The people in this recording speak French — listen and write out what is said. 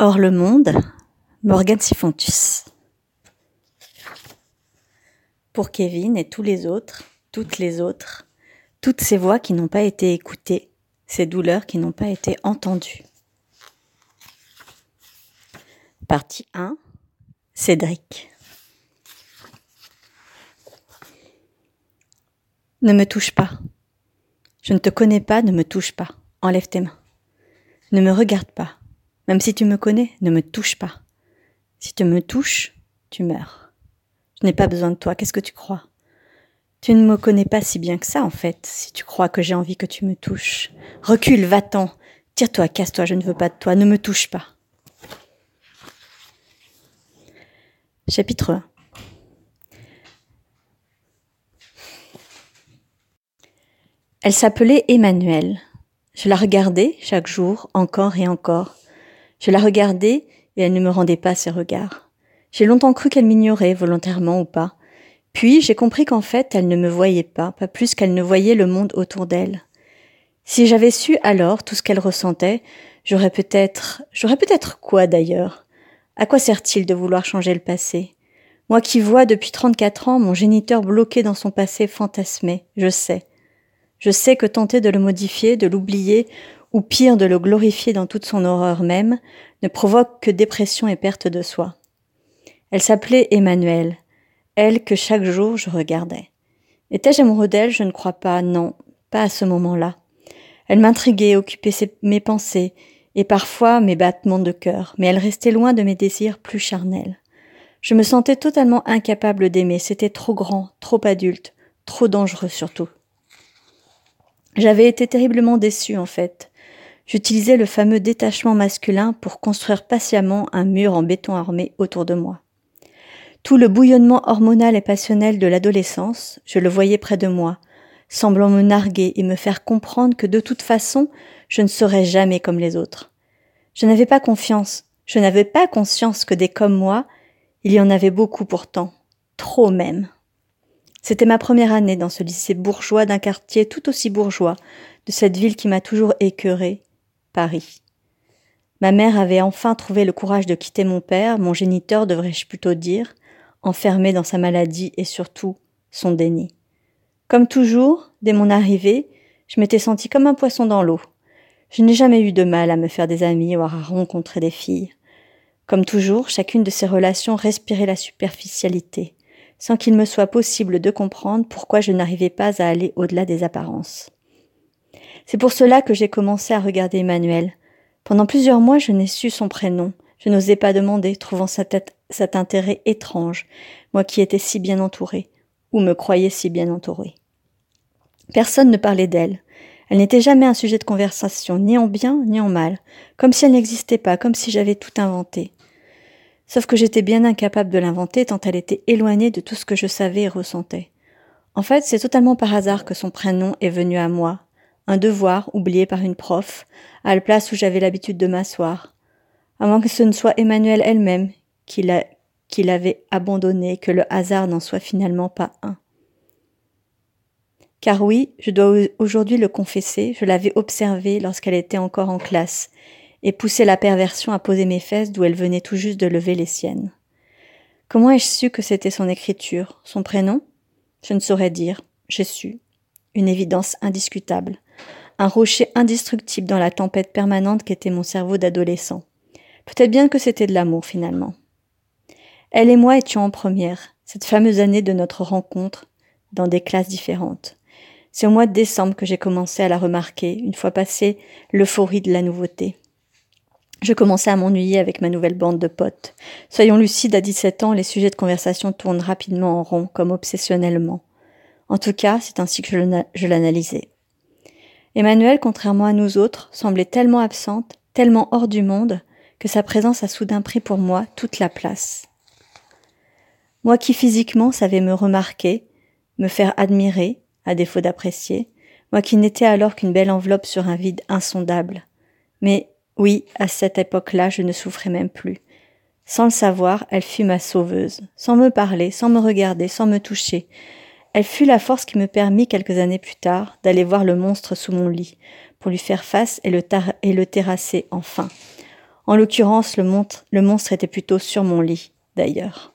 Hors le monde, Morgan Sifontus. Pour Kevin et tous les autres, toutes les autres, toutes ces voix qui n'ont pas été écoutées, ces douleurs qui n'ont pas été entendues. Partie 1. Cédric. Ne me touche pas. Je ne te connais pas, ne me touche pas. Enlève tes mains. Ne me regarde pas. Même si tu me connais, ne me touche pas. Si tu me touches, tu meurs. Je n'ai pas besoin de toi, qu'est-ce que tu crois? Tu ne me connais pas si bien que ça, en fait, si tu crois que j'ai envie que tu me touches. Recule, va-t'en. Tire-toi, casse-toi, je ne veux pas de toi, ne me touche pas. Chapitre 1 Elle s'appelait Emmanuelle. Je la regardais chaque jour, encore et encore. Je la regardais et elle ne me rendait pas ses regards. J'ai longtemps cru qu'elle m'ignorait, volontairement ou pas. Puis j'ai compris qu'en fait elle ne me voyait pas, pas plus qu'elle ne voyait le monde autour d'elle. Si j'avais su alors tout ce qu'elle ressentait, j'aurais peut-être. J'aurais peut-être quoi d'ailleurs? À quoi sert-il de vouloir changer le passé? Moi qui vois depuis 34 ans mon géniteur bloqué dans son passé fantasmé, je sais. Je sais que tenter de le modifier, de l'oublier, ou pire de le glorifier dans toute son horreur même, ne provoque que dépression et perte de soi. Elle s'appelait Emmanuelle, elle que chaque jour je regardais. Étais-je amoureux d'elle? Je ne crois pas, non, pas à ce moment-là. Elle m'intriguait, occupait mes pensées, et parfois mes battements de cœur, mais elle restait loin de mes désirs plus charnels. Je me sentais totalement incapable d'aimer, c'était trop grand, trop adulte, trop dangereux surtout. J'avais été terriblement déçue en fait. J'utilisais le fameux détachement masculin pour construire patiemment un mur en béton armé autour de moi. Tout le bouillonnement hormonal et passionnel de l'adolescence, je le voyais près de moi, semblant me narguer et me faire comprendre que de toute façon, je ne serais jamais comme les autres. Je n'avais pas confiance, je n'avais pas conscience que des comme moi, il y en avait beaucoup pourtant, trop même. C'était ma première année dans ce lycée bourgeois d'un quartier tout aussi bourgeois de cette ville qui m'a toujours écœurée, Paris. Ma mère avait enfin trouvé le courage de quitter mon père, mon géniteur devrais-je plutôt dire, enfermé dans sa maladie et surtout son déni. Comme toujours, dès mon arrivée, je m'étais sentie comme un poisson dans l'eau. Je n'ai jamais eu de mal à me faire des amis ou à rencontrer des filles. Comme toujours, chacune de ces relations respirait la superficialité sans qu'il me soit possible de comprendre pourquoi je n'arrivais pas à aller au-delà des apparences. C'est pour cela que j'ai commencé à regarder Emmanuel. Pendant plusieurs mois, je n'ai su son prénom. Je n'osais pas demander, trouvant cet intérêt étrange, moi qui étais si bien entourée, ou me croyais si bien entourée. Personne ne parlait d'elle. Elle n'était jamais un sujet de conversation, ni en bien, ni en mal, comme si elle n'existait pas, comme si j'avais tout inventé. Sauf que j'étais bien incapable de l'inventer tant elle était éloignée de tout ce que je savais et ressentais. En fait, c'est totalement par hasard que son prénom est venu à moi, un devoir oublié par une prof, à la place où j'avais l'habitude de m'asseoir. Moins que ce ne soit Emmanuel elle-même qui l'avait abandonné, que le hasard n'en soit finalement pas un. Car oui, je dois aujourd'hui le confesser, je l'avais observée lorsqu'elle était encore en classe, et poussé la perversion à poser mes fesses d'où elle venait tout juste de lever les siennes. Comment ai-je su que c'était son écriture, son prénom? Je ne saurais dire. J'ai su. Une évidence indiscutable. Un rocher indestructible dans la tempête permanente qu'était mon cerveau d'adolescent. Peut-être bien que c'était de l'amour finalement. Elle et moi étions en première, cette fameuse année de notre rencontre, dans des classes différentes. C'est au mois de décembre que j'ai commencé à la remarquer, une fois passée l'euphorie de la nouveauté. Je commençais à m'ennuyer avec ma nouvelle bande de potes. Soyons lucides, à 17 ans, les sujets de conversation tournent rapidement en rond, comme obsessionnellement. En tout cas, c'est ainsi que je l'analysais. Emmanuel, contrairement à nous autres, semblait tellement absente, tellement hors du monde, que sa présence a soudain pris pour moi toute la place. Moi qui physiquement savais me remarquer, me faire admirer, à défaut d'apprécier, moi qui n'étais alors qu'une belle enveloppe sur un vide insondable. Mais oui, à cette époque-là, je ne souffrais même plus. Sans le savoir, elle fut ma sauveuse, sans me parler, sans me regarder, sans me toucher. Elle fut la force qui me permit, quelques années plus tard, d'aller voir le monstre sous mon lit, pour lui faire face et le, terrasser enfin. En l'occurrence, le monstre était plutôt sur mon lit, d'ailleurs.